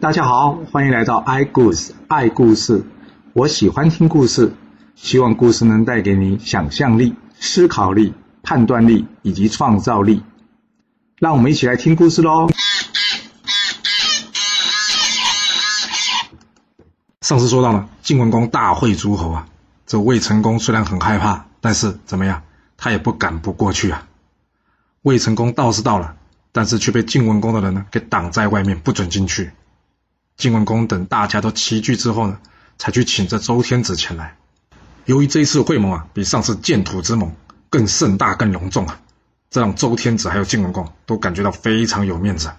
大家好，欢迎来到 i 故事爱故事。我喜欢听故事，希望故事能带给你想象力、思考力、判断力以及创造力。让我们一起来听故事喽。上次说到了晋文公大会诸侯啊，这魏成功虽然很害怕，但是怎么样，他也不敢不过去啊。魏成功倒是到了，但是却被晋文公的人呢给挡在外面，不准进去。晋文公等大家都齐聚之后呢，才去请这周天子前来。由于这一次会盟啊，比上次建土之盟更盛大、更隆重啊，这让周天子还有晋文公都感觉到非常有面子。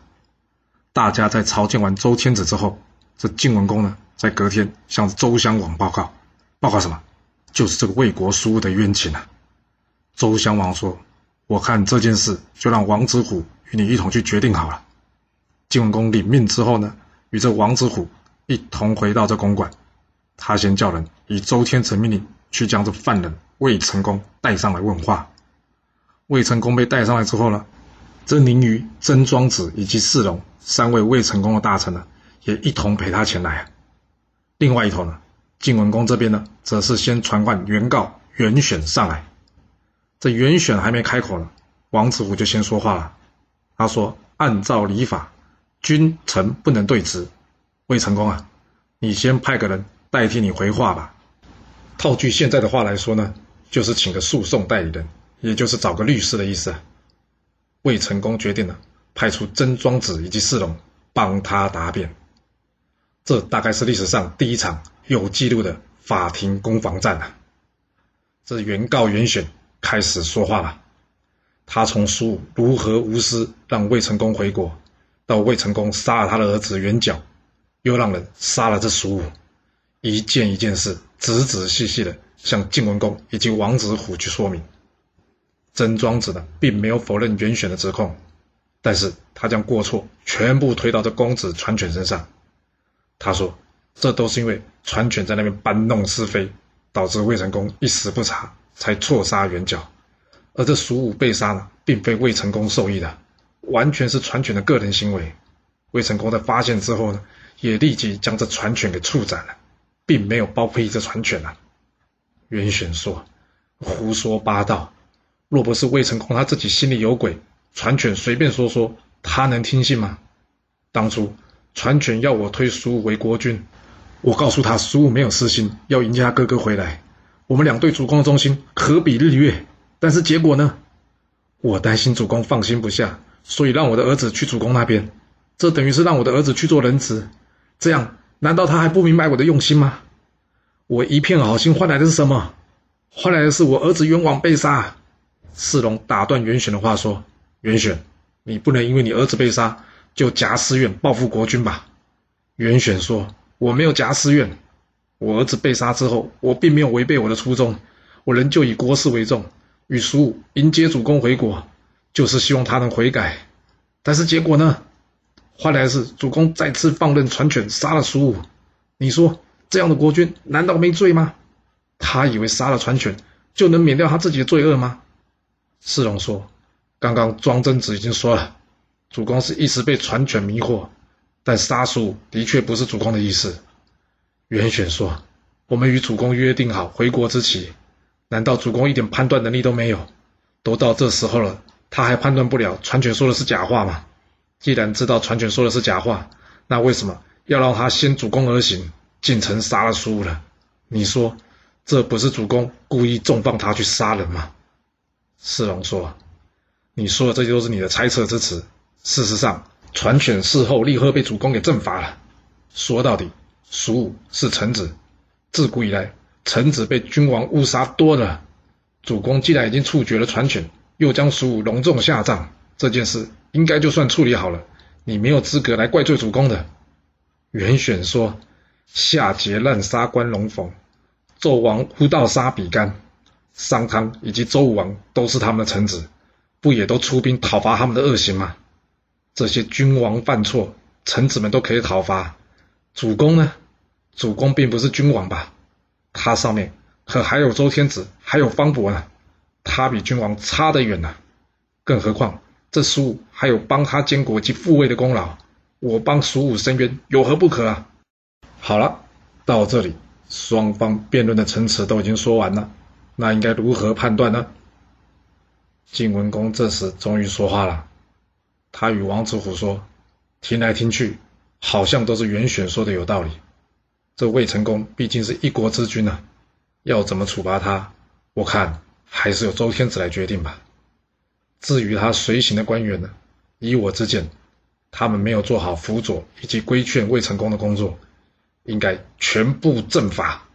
大家在朝见完周天子之后，这晋文公呢，在隔天向周襄王报告，报告什么？就是这个魏国输的冤情啊。周襄王说。我看这件事就让王子虎与你一同去决定好了。晋文公领命之后呢，与这王子虎一同回到这公馆。他先叫人以周天成命令去将这犯人魏成功带上来问话。魏成功被带上来之后呢，这宁于、曾庄子以及世龙三位魏成功的大臣呢，也一同陪他前来。另外一头呢，晋文公这边呢，则是先传唤原告袁选上来。这袁选还没开口呢，王子虎就先说话了。他说：“按照礼法，君臣不能对质。魏成功啊，你先派个人代替你回话吧。套句现在的话来说呢，就是请个诉讼代理人，也就是找个律师的意思啊。”魏成功决定了，派出曾庄子以及世龙帮他答辩。这大概是历史上第一场有记录的法庭攻防战啊！这原告袁选。开始说话了，他从苏如何无私让魏成功回国，到魏成功杀了他的儿子元角，又让人杀了这苏武，一件一件事仔仔细细的向晋文公以及王子虎去说明。曾庄子呢，并没有否认袁选的指控，但是他将过错全部推到这公子传犬身上。他说，这都是因为传犬在那边搬弄是非，导致魏成功一时不察。才错杀元角，而这蜀武被杀呢，并非魏成功授意的，完全是传犬的个人行为。魏成功在发现之后呢，也立即将这传犬给处斩了，并没有包庇这传犬啊。袁选说：“胡说八道！若不是魏成功他自己心里有鬼，传犬随便说说，他能听信吗？当初传犬要我推蜀武为国君，我告诉他蜀武没有私心，要迎接他哥哥回来。”我们两对主公的忠心可比日月，但是结果呢？我担心主公放心不下，所以让我的儿子去主公那边，这等于是让我的儿子去做人质。这样，难道他还不明白我的用心吗？我一片好心换来的是什么？换来的是我儿子冤枉被杀。世龙打断袁选的话说：“袁选，你不能因为你儿子被杀就假私怨报复国君吧？”袁选说：“我没有假私怨。”我儿子被杀之后，我并没有违背我的初衷，我仍旧以国事为重，与叔迎接主公回国，就是希望他能悔改。但是结果呢？换来是主公再次放任传犬杀了苏武。你说这样的国君难道没罪吗？他以为杀了传犬就能免掉他自己的罪恶吗？世荣说：“刚刚庄真子已经说了，主公是一时被传犬迷惑，但杀苏武的确不是主公的意思。”袁选说：“我们与主公约定好回国之期，难道主公一点判断能力都没有？都到这时候了，他还判断不了传犬说的是假话吗？既然知道传犬说的是假话，那为什么要让他先主公而行，进城杀了苏了？你说，这不是主公故意重放他去杀人吗？”世龙说：“你说的这些都是你的猜测之词。事实上，传犬事后立刻被主公给正罚了。说到底。”蜀武是臣子，自古以来，臣子被君王误杀多了。主公既然已经处决了传犬，又将蜀武隆重下葬，这件事应该就算处理好了。你没有资格来怪罪主公的。袁选说：“夏桀滥杀关龙逢，纣王忽盗杀比干，商汤以及周武王都是他们的臣子，不也都出兵讨伐他们的恶行吗？这些君王犯错，臣子们都可以讨伐，主公呢？”主公并不是君王吧？他上面可还有周天子，还有方伯呢。他比君王差得远呢。更何况这苏武还有帮他监国及复位的功劳。我帮蜀武伸冤，有何不可啊？好了，到这里，双方辩论的陈词都已经说完了，那应该如何判断呢？晋文公这时终于说话了，他与王子虎说：“听来听去，好像都是袁选说的有道理。这魏成功毕竟是一国之君啊，要怎么处罚他，我看还是由周天子来决定吧。至于他随行的官员呢，以我之见，他们没有做好辅佐以及规劝魏成功的工作，应该全部正法。”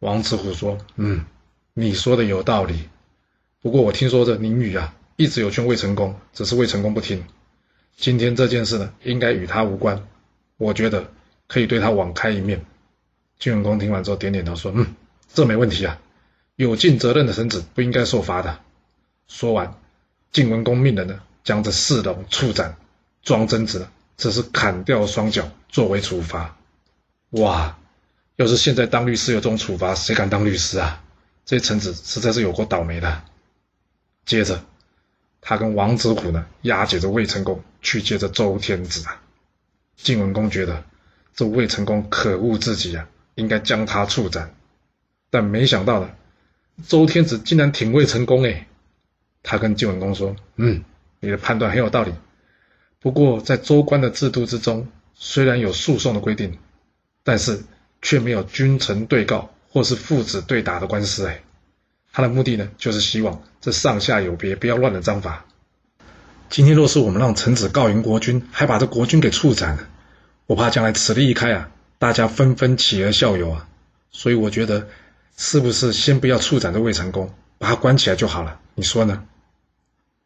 王子虎说：“嗯，你说的有道理。”不过我听说这宁宇啊，一直有劝魏成功，只是魏成功不听。今天这件事呢，应该与他无关。我觉得可以对他网开一面。晋文公听完之后点点头说：“嗯，这没问题啊。有尽责任的臣子不应该受罚的。”说完，晋文公命人呢，将这四龙处斩，庄贞子呢，则是砍掉双脚作为处罚。哇，要是现在当律师有这种处罚，谁敢当律师啊？这些臣子实在是有够倒霉的。接着，他跟王子虎呢押解着魏成功去接着周天子啊。晋文公觉得这魏成功可恶至极啊，应该将他处斩。但没想到呢，周天子竟然挺魏成功哎。他跟晋文公说：“嗯，你的判断很有道理。不过在州官的制度之中，虽然有诉讼的规定，但是却没有君臣对告或是父子对打的官司哎。”他的目的呢，就是希望这上下有别，不要乱了章法。今天若是我们让臣子告赢国君，还把这国君给处斩了，我怕将来此例一开啊，大家纷纷起而效尤啊。所以我觉得，是不是先不要处斩这魏成功，把他关起来就好了？你说呢？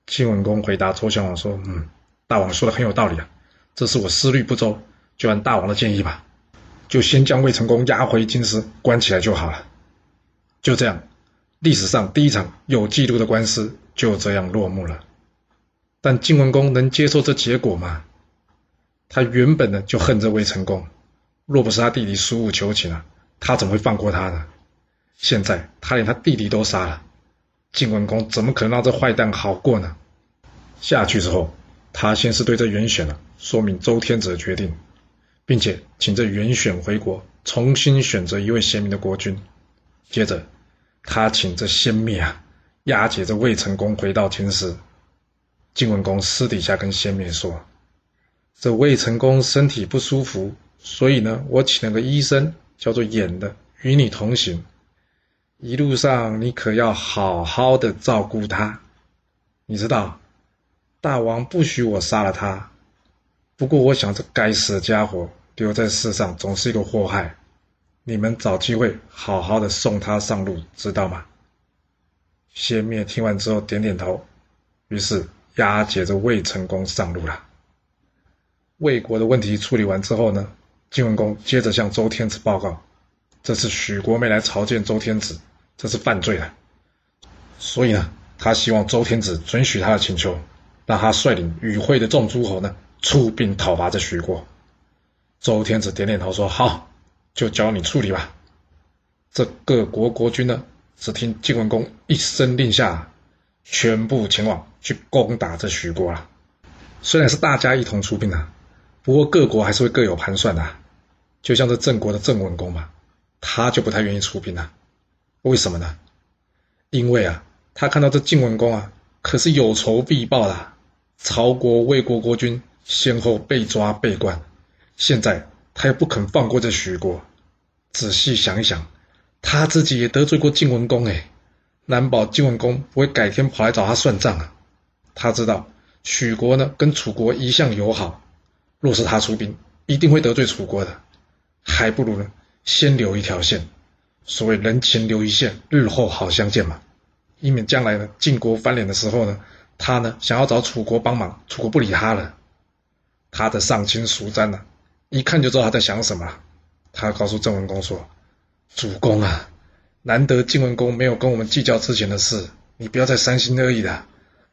晋文公回答周襄王说：“嗯，大王说的很有道理啊，这是我思虑不周，就按大王的建议吧，就先将魏成功押回京师关起来就好了。就这样。”历史上第一场有记录的官司就这样落幕了，但晋文公能接受这结果吗？他原本呢就恨这魏成功，若不是他弟弟蜀武求情啊，他怎么会放过他呢？现在他连他弟弟都杀了，晋文公怎么可能让这坏蛋好过呢？下去之后，他先是对这袁选啊说明周天子的决定，并且请这袁选回国，重新选择一位贤明的国君，接着。他请这先灭啊，押解着魏成功回到京师。晋文公私底下跟先灭说：“这魏成功身体不舒服，所以呢，我请了个医生，叫做演的，与你同行。一路上你可要好好的照顾他。你知道，大王不许我杀了他。不过我想，这该死的家伙留在世上，总是一个祸害。”你们找机会好好的送他上路，知道吗？先灭听完之后点点头，于是押解着魏成功上路了。魏国的问题处理完之后呢，晋文公接着向周天子报告，这次许国没来朝见周天子，这是犯罪了。所以呢，他希望周天子准许他的请求，让他率领与会的众诸侯呢出兵讨伐这徐国。周天子点点头说：“好。”就交你处理吧。这各国国君呢，只听晋文公一声令下，全部前往去攻打这徐国了。虽然是大家一同出兵啊，不过各国还是会各有盘算的。就像这郑国的郑文公嘛，他就不太愿意出兵了。为什么呢？因为啊，他看到这晋文公啊，可是有仇必报的。曹国、魏国国君先后被抓被关，现在。他又不肯放过这许国，仔细想一想，他自己也得罪过晋文公哎，难保晋文公不会改天跑来找他算账啊。他知道许国呢跟楚国一向友好，若是他出兵，一定会得罪楚国的，还不如呢先留一条线，所谓人情留一线，日后好相见嘛，以免将来呢晋国翻脸的时候呢，他呢想要找楚国帮忙，楚国不理他了，他的上亲蜀瞻呢。一看就知道他在想什么。他告诉郑文公说：“主公啊，难得晋文公没有跟我们计较之前的事，你不要再三心二意的。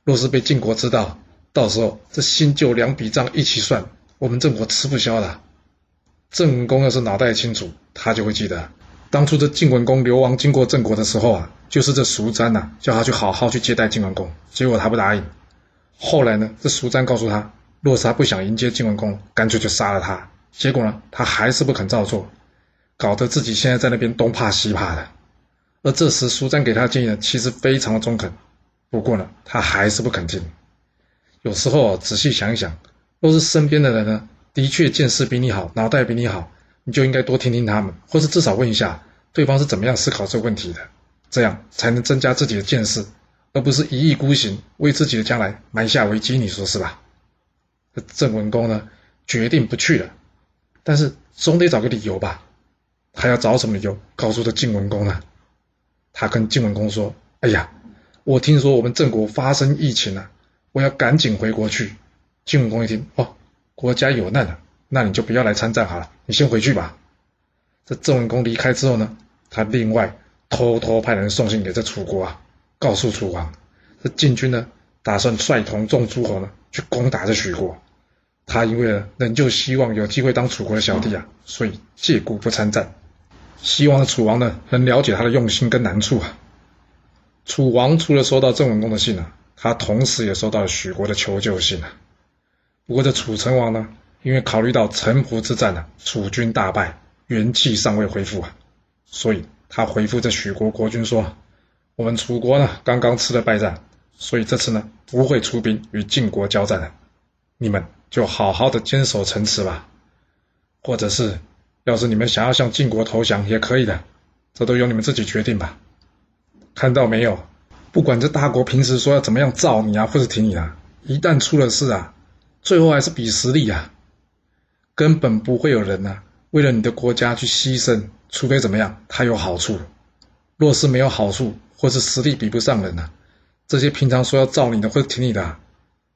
若是被晋国知道，到时候这新旧两笔账一起算，我们郑国吃不消的。”郑文公要是脑袋清楚，他就会记得，当初这晋文公流亡经过郑国的时候啊，就是这蜀瞻呐叫他去好好去接待晋文公，结果他不答应。后来呢，这蜀瞻告诉他：“若是他不想迎接晋文公，干脆就杀了他。结果呢，他还是不肯照做，搞得自己现在在那边东怕西怕的。而这时，苏瞻给他的建议呢，其实非常的中肯，不过呢，他还是不肯听。有时候仔细想一想，若是身边的人呢，的确见识比你好，脑袋比你好，你就应该多听听他们，或是至少问一下对方是怎么样思考这个问题的，这样才能增加自己的见识，而不是一意孤行，为自己的将来埋下危机。你说是吧？郑文公呢，决定不去了，但是总得找个理由吧？他要找什么理由告诉这晋文公呢？他跟晋文公说：“哎呀，我听说我们郑国发生疫情了，我要赶紧回国去。”晋文公一听，哦，国家有难了，那你就不要来参战好了，你先回去吧。这郑文公离开之后呢，他另外偷偷派人送信给这楚国啊，告诉楚王，这晋军呢打算率同众诸侯呢去攻打这许国。他因为呢仍旧希望有机会当楚国的小弟啊，所以借故不参战。希望楚王呢，能了解他的用心跟难处啊。楚王除了收到郑文公的信呢，他同时也收到了许国的求救信啊。不过这楚成王呢，因为考虑到城濮之战呢，楚军大败，元气尚未恢复啊，所以他回复这许国国君说：“我们楚国呢，刚刚吃了败仗，所以这次呢，不会出兵与晋国交战了。你们就好好的坚守城池吧，或者是。”要是你们想要向晋国投降，也可以的，这都由你们自己决定吧。看到没有？不管这大国平时说要怎么样造你啊，或者挺你啊，一旦出了事啊，最后还是比实力啊，根本不会有人呐为了你的国家去牺牲，除非怎么样，他有好处。若是没有好处，或是实力比不上人呐，这些平常说要造你的或者挺你的，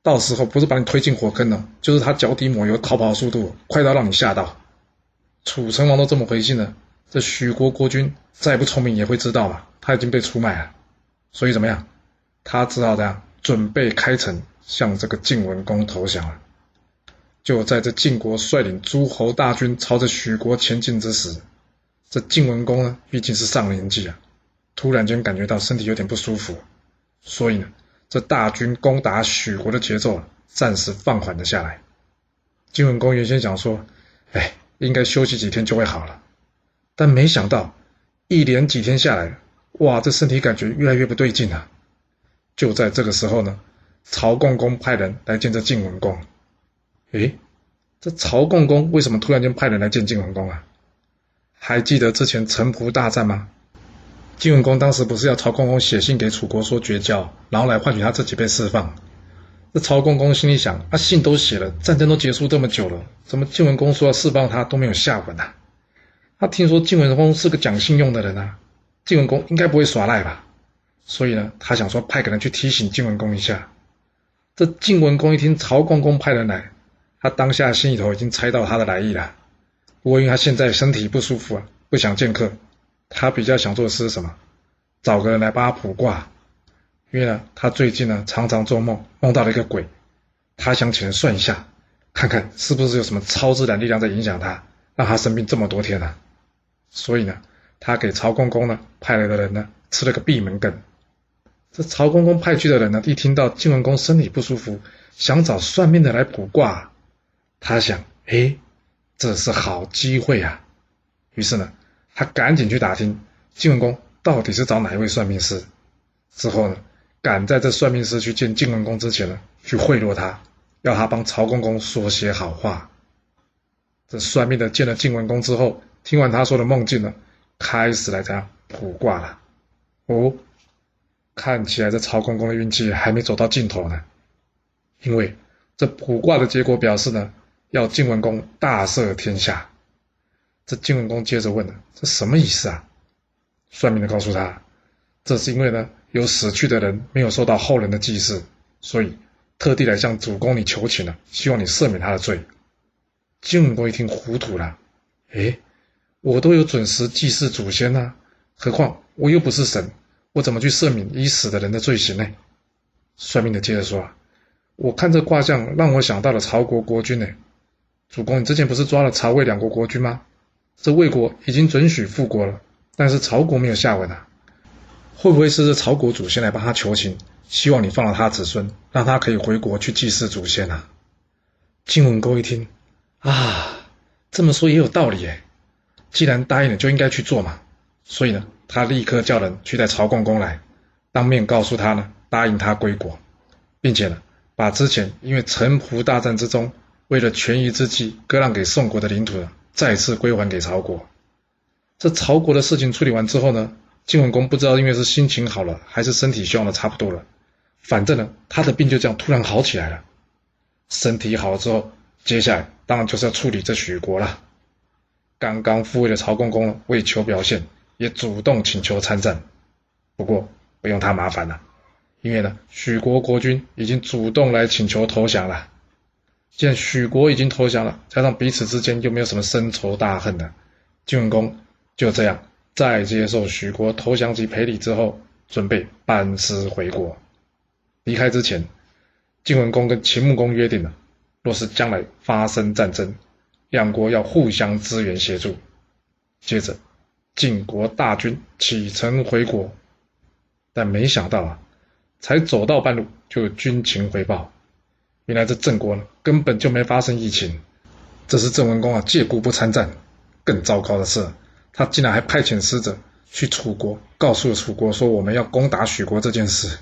到时候不是把你推进火坑了，就是他脚底抹油，逃跑速度快到让你吓到。楚成王都这么回信了，这许国国君再不聪明也会知道嘛，他已经被出卖了，所以怎么样？他只好这样准备开城向这个晋文公投降了。就在这晋国率领诸侯大军朝着许国前进之时，这晋文公呢毕竟是上了年纪啊，突然间感觉到身体有点不舒服，所以呢，这大军攻打许国的节奏暂时放缓了下来。晋文公原先想说，哎。应该休息几天就会好了，但没想到一连几天下来，哇，这身体感觉越来越不对劲啊！就在这个时候呢，曹共公派人来见这晋文公。诶，这曹共公为什么突然间派人来见晋文公啊？还记得之前城濮大战吗？晋文公当时不是要曹共公写信给楚国说绝交，然后来换取他自己被释放？这曹公公心里想：啊，信都写了，战争都结束这么久了，怎么晋文公说要释放他都没有下文啊？他听说晋文公是个讲信用的人啊，晋文公应该不会耍赖吧？所以呢，他想说派个人去提醒晋文公一下。这晋文公一听曹公公派人来，他当下心里头已经猜到他的来意了。不过因为他现在身体不舒服啊，不想见客，他比较想做的是什么？找个人来帮他卜卦。因为呢，他最近呢常常做梦，梦到了一个鬼，他想请人算一下，看看是不是有什么超自然力量在影响他，让他生病这么多天了。所以呢，他给曹公公呢派来的人呢吃了个闭门羹。这曹公公派去的人呢，一听到晋文公身体不舒服，想找算命的来卜卦，他想，哎，这是好机会啊。于是呢，他赶紧去打听晋文公到底是找哪一位算命师。之后呢。赶在这算命师去见晋文公之前呢，去贿赂他，要他帮曹公公说些好话。这算命的见了晋文公之后，听完他说的梦境呢，开始来这样卜卦了。哦，看起来这曹公公的运气还没走到尽头呢，因为这卜卦的结果表示呢，要晋文公大赦天下。这晋文公接着问了：“这什么意思啊？”算命的告诉他：“这是因为呢。”有死去的人没有受到后人的祭祀，所以特地来向主公你求情了，希望你赦免他的罪。晋文公一听糊涂了，哎，我都有准时祭祀祖先呢，何况我又不是神，我怎么去赦免已死的人的罪行呢？算命的接着说，啊我看这卦象让我想到了曹国国君呢。主公，你之前不是抓了曹魏两国国君吗？这魏国已经准许复国了，但是曹国没有下文啊。会不会是这曹国祖先来帮他求情，希望你放了他子孙，让他可以回国去祭祀祖先啊？晋文公一听，啊，这么说也有道理哎，既然答应了，就应该去做嘛。所以呢，他立刻叫人去带曹公公来，当面告诉他呢，答应他归国，并且呢，把之前因为城濮大战之中，为了权宜之计割让给宋国的领土，再次归还给曹国。这曹国的事情处理完之后呢，晋文公不知道因为是心情好了，还是身体虚弱的差不多了，反正呢，他的病就这样突然好起来了。身体好了之后，接下来当然就是要处理这许国了。刚刚复位的曹公公为求表现。也主动请求参战，不过不用他麻烦了，因为呢，许国国君已经主动来请求投降了。既然许国已经投降了，加上彼此之间又没有什么深仇大恨的，晋文公就这样在接受许国投降及赔礼之后，准备班师回国。离开之前，晋文公跟秦穆公约定了，若是将来发生战争，两国要互相支援协助。接着。晋国大军启程回国，但没想到啊，才走到半路就军情回报，原来这郑国呢根本就没发生疫情。这是郑文公啊借故不参战。更糟糕的是，他竟然还派遣使者去楚国，告诉了楚国说我们要攻打许国这件事，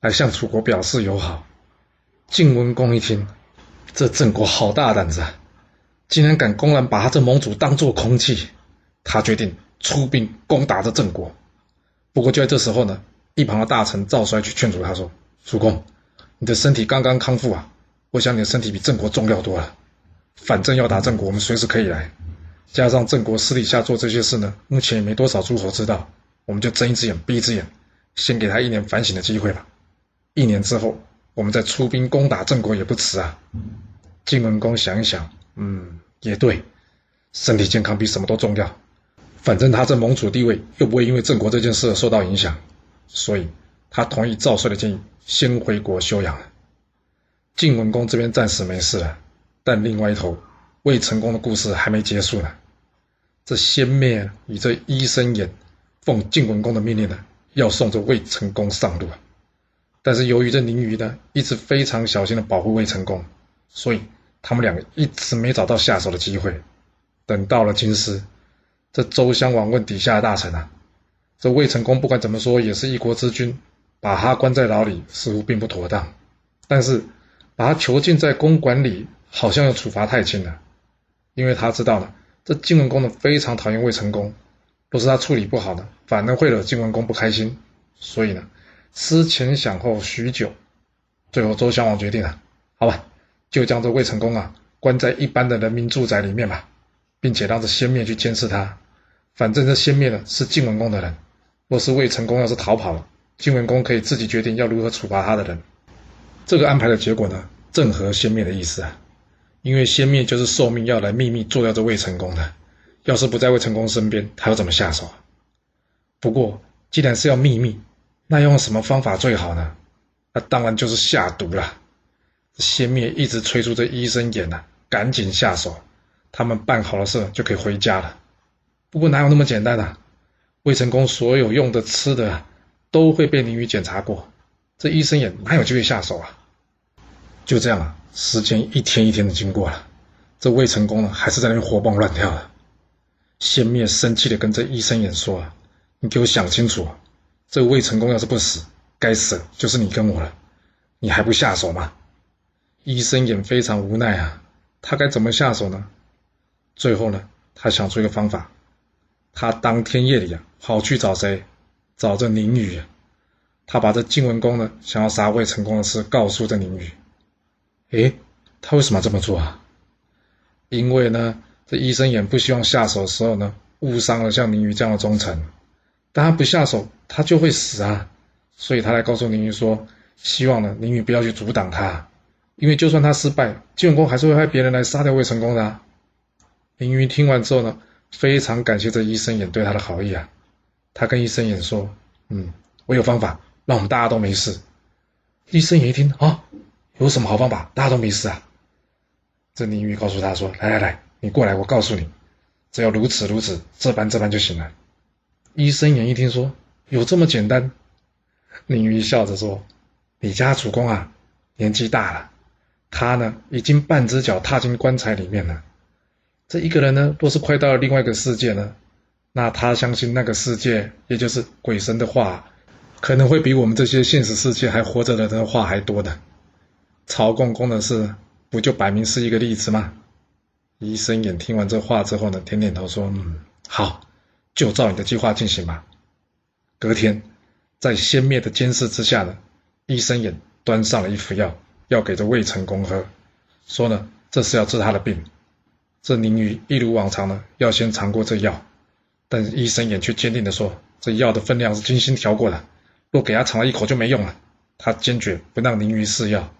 来向楚国表示友好。晋文公一听，这郑国好大胆子啊，竟然敢公然把他这盟主当做空气。他决定。出兵攻打这郑国，不过就在这时候呢，一旁的大臣赵衰去劝阻他说：“主公，你的身体刚刚康复啊，我想你的身体比郑国重要多了。反正要打郑国，我们随时可以来。加上郑国私底下做这些事呢，目前也没多少诸侯知道，我们就睁一只眼闭一只眼，先给他一年反省的机会吧。一年之后，我们再出兵攻打郑国也不迟啊。”晋文公想一想，嗯，也对，身体健康比什么都重要。反正他这盟主地位又不会因为郑国这件事受到影响，所以他同意赵帅的建议，先回国休养了。晋文公这边暂时没事了，但另外一头魏成功的故事还没结束呢。这先灭以这医生眼奉晋文公的命令呢，要送这魏成功上路啊。但是由于这宁瑜呢一直非常小心的保护魏成功，所以他们两个一直没找到下手的机会。等到了京师。这周襄王问底下的大臣啊，这魏成功不管怎么说也是一国之君，把他关在牢里似乎并不妥当，但是把他囚禁在公馆里好像又处罚太轻了，因为他知道了这晋文公呢非常讨厌魏成功，若是他处理不好呢，反而会惹晋文公不开心，所以呢思前想后许久，最后周襄王决定了，好吧，就将这魏成功啊关在一般的人民住宅里面吧，并且让这先灭去监视他。反正这先灭的是晋文公的人，若是魏成功要是逃跑了，晋文公可以自己决定要如何处罚他的人。这个安排的结果呢，正合先灭的意思啊。因为先灭就是受命要来秘密做掉这魏成功的，要是不在魏成功身边，他要怎么下手啊？不过既然是要秘密，那用什么方法最好呢？那当然就是下毒了。先灭一直催促这医生演呐，赶紧下手，他们办好了事就可以回家了。不过哪有那么简单啊？魏成功所有用的吃的都会被林雨检查过，这医生也哪有机会下手啊？就这样啊，时间一天一天的经过了，这魏成功呢还是在那边活蹦乱跳的。先灭生气的跟这医生眼说：“啊，你给我想清楚，这魏成功要是不死，该死就是你跟我了，你还不下手吗？”医生眼非常无奈啊，他该怎么下手呢？最后呢，他想出一个方法。他当天夜里啊，跑去找谁？找这宁宇。他把这晋文公呢想要杀魏成功的事告诉这宁宇。诶，他为什么这么做啊？因为呢，这医生也不希望下手的时候呢误伤了像宁宇这样的忠臣。但他不下手，他就会死啊。所以他来告诉宁宇说，希望呢宁宇不要去阻挡他，因为就算他失败，晋文公还是会派别人来杀掉魏成功的。宁宇听完之后呢？非常感谢这医生眼对他的好意啊！他跟医生眼说：“嗯，我有方法，让我们大家都没事。”医生也一听啊，有什么好方法？大家都没事啊！这宁玉告诉他说：“来来来，你过来，我告诉你，只要如此如此，这般这般就行了。”医生也一听说有这么简单，宁玉笑着说：“你家主公啊，年纪大了，他呢已经半只脚踏进棺材里面了。这一个人呢，若是快到另外一个世界呢，那他相信那个世界，也就是鬼神的话，可能会比我们这些现实世界还活着的人话还多的。曹公公的事，不就摆明是一个例子吗？医生眼听完这话之后呢，点点头说：“嗯，好，就照你的计划进行吧。”隔天，在先灭的监视之下呢，医生眼端上了一副药，要给这魏成功喝，说呢，这是要治他的病。这宁宇一如往常呢，要先尝过这药。但医生眼却坚定地说：“这药的分量是精心调过的，若给他尝了一口就没用了。”他坚决不让宁于试药。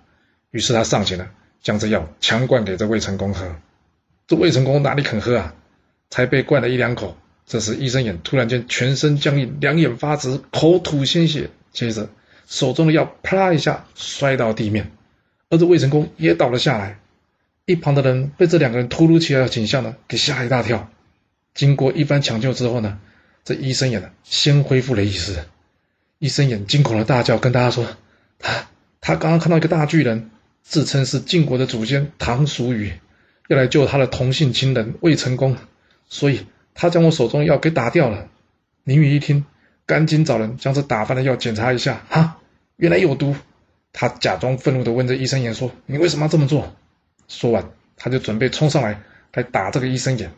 于是他上前了，将这药强灌给这魏成功喝。这魏成功哪里肯喝啊？才被灌了一两口，这时医生眼突然间全身僵硬，两眼发直，口吐鲜血，接着手中的药啪啦一下摔到地面，而这魏成功也倒了下来。一旁的人被这两个人突如其来的景象呢给吓一大跳。经过一番抢救之后呢，这医生眼呢先恢复了意识。医生眼惊恐的大叫，跟大家说：“他他刚刚看到一个大巨人，自称是晋国的祖先唐叔虞，要来救他的同姓亲人魏成功，所以他将我手中的药给打掉了。”宁宇一听，赶紧找人将这打翻的药检查一下，哈，原来有毒。他假装愤怒的问这医生眼说：“你为什么要这么做？”说完，他就准备冲上来来打这个医生眼。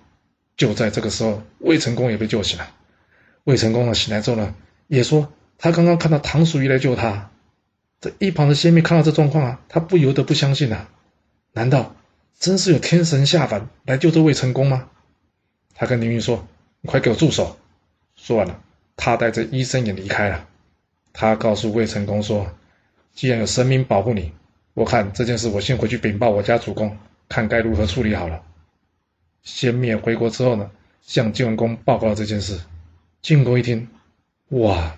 就在这个时候，魏成功也被救醒了。魏成功呢，醒来之后呢，也说他刚刚看到唐叔虞来救他。这一旁的仙妹看到这状况啊，他不由得不相信啊，难道真是有天神下凡来救这魏成功吗？他跟凌云说：“你快给我住手！”说完了，他带着医生也离开了。他告诉魏成功说：“既然有神明保护你，我看这件事我先回去禀报我家主公，看该如何处理好了。”先灭回国之后呢，向晋文公报告了这件事。晋文公一听，哇，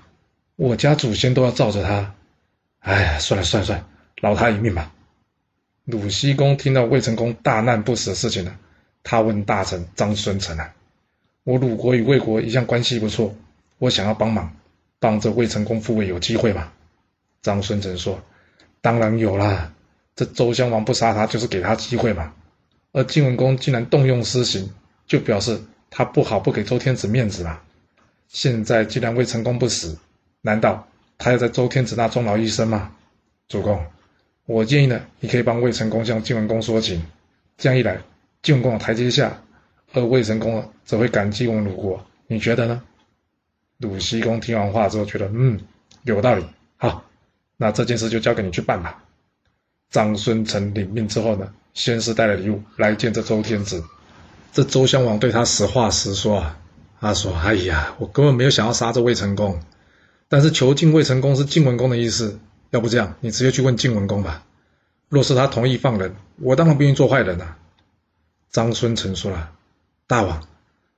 我家祖先都要罩着他，哎，算了算了算了，饶他一命吧。鲁僖公听到魏成功大难不死的事情呢，他问大臣张孙成啊：“我鲁国与魏国一向关系不错，我想要帮忙，帮这魏成功复位有机会吗？”张孙成说：“当然有啦，这周襄王不杀他，就是给他机会嘛。”而晋文公竟然动用私刑，就表示他不好不给周天子面子嘛。现在既然魏成功不死，难道他要在周天子那终老一生吗？主公，我建议呢，你可以帮魏成功向晋文公说情，这样一来，晋文公有台阶下，而魏成功则会感激我们鲁国。你觉得呢？鲁西公听完话之后，觉得嗯，有道理。好，那这件事就交给你去办吧。张孙成领命之后呢？先是带了礼物来见这周天子，这周襄王对他实话实说啊，他说：“哎呀，我根本没有想要杀这魏成功，但是囚禁未成功是晋文公的意思，要不这样，你直接去问晋文公吧。若是他同意放人，我当然不愿意做坏人啊。”张孙成说了：“大王，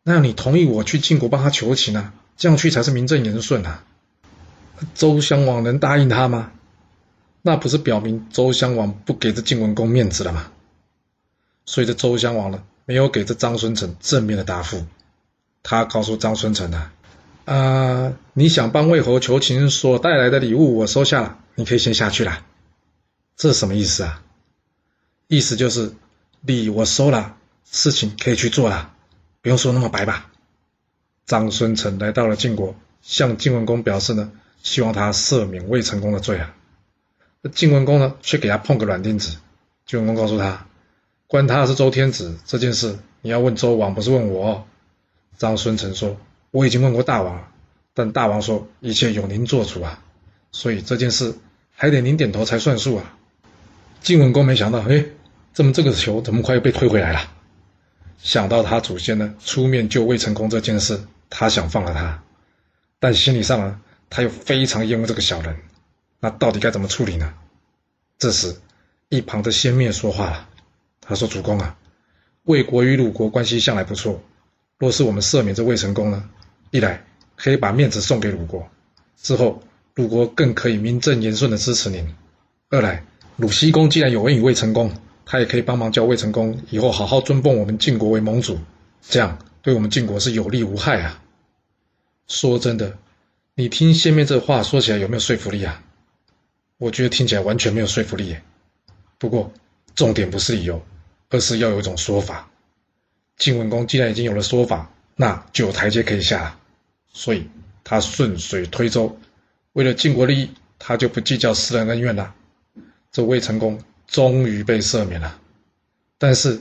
那你同意我去晋国帮他求情啊？这样去才是名正言顺啊。”周襄王能答应他吗？那不是表明周襄王不给这晋文公面子了吗？所以这周襄王呢，没有给这张孙成正面的答复。他告诉张孙成呢，啊，你想帮魏侯求情所带来的礼物我收下了，你可以先下去了。这是什么意思啊？意思就是礼我收了，事情可以去做了，不用说那么白吧。张孙成来到了晋国，向晋文公表示呢，希望他赦免魏成功的罪啊。那晋文公呢，却给他碰个软钉子。晋文公告诉他。关他是周天子这件事，你要问周王，不是问我。张孙成说：“我已经问过大王了，但大王说一切由您做主啊，所以这件事还得您点头才算数啊。”晋文公没想到，哎，怎么这个球怎么快又被推回来了？想到他祖先呢出面救魏成功这件事，他想放了他，但心理上呢，他又非常厌恶这个小人。那到底该怎么处理呢？这时，一旁的先灭说话了。他说：“主公啊，魏国与鲁国关系向来不错。若是我们赦免这魏成功呢，一来可以把面子送给鲁国，之后鲁国更可以名正言顺的支持您；二来，鲁僖公既然有恩于魏成功，他也可以帮忙叫魏成功以后好好尊奉我们晋国为盟主，这样对我们晋国是有利无害啊。说真的，你听下面这话说起来有没有说服力啊？我觉得听起来完全没有说服力。不过。”重点不是理由，而是要有一种说法。晋文公既然已经有了说法，那就有台阶可以下了。所以他顺水推舟，为了晋国利益，他就不计较私人恩怨了。这魏成功终于被赦免了。但是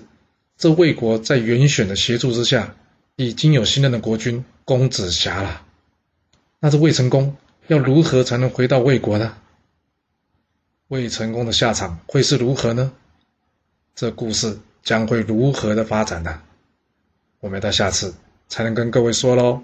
这魏国在袁选的协助之下，已经有新任的国君公子瑕了。那这魏成功要如何才能回到魏国呢？魏成功的下场会是如何呢？这故事将会如何的发展呢？我们到下次才能跟各位说喽。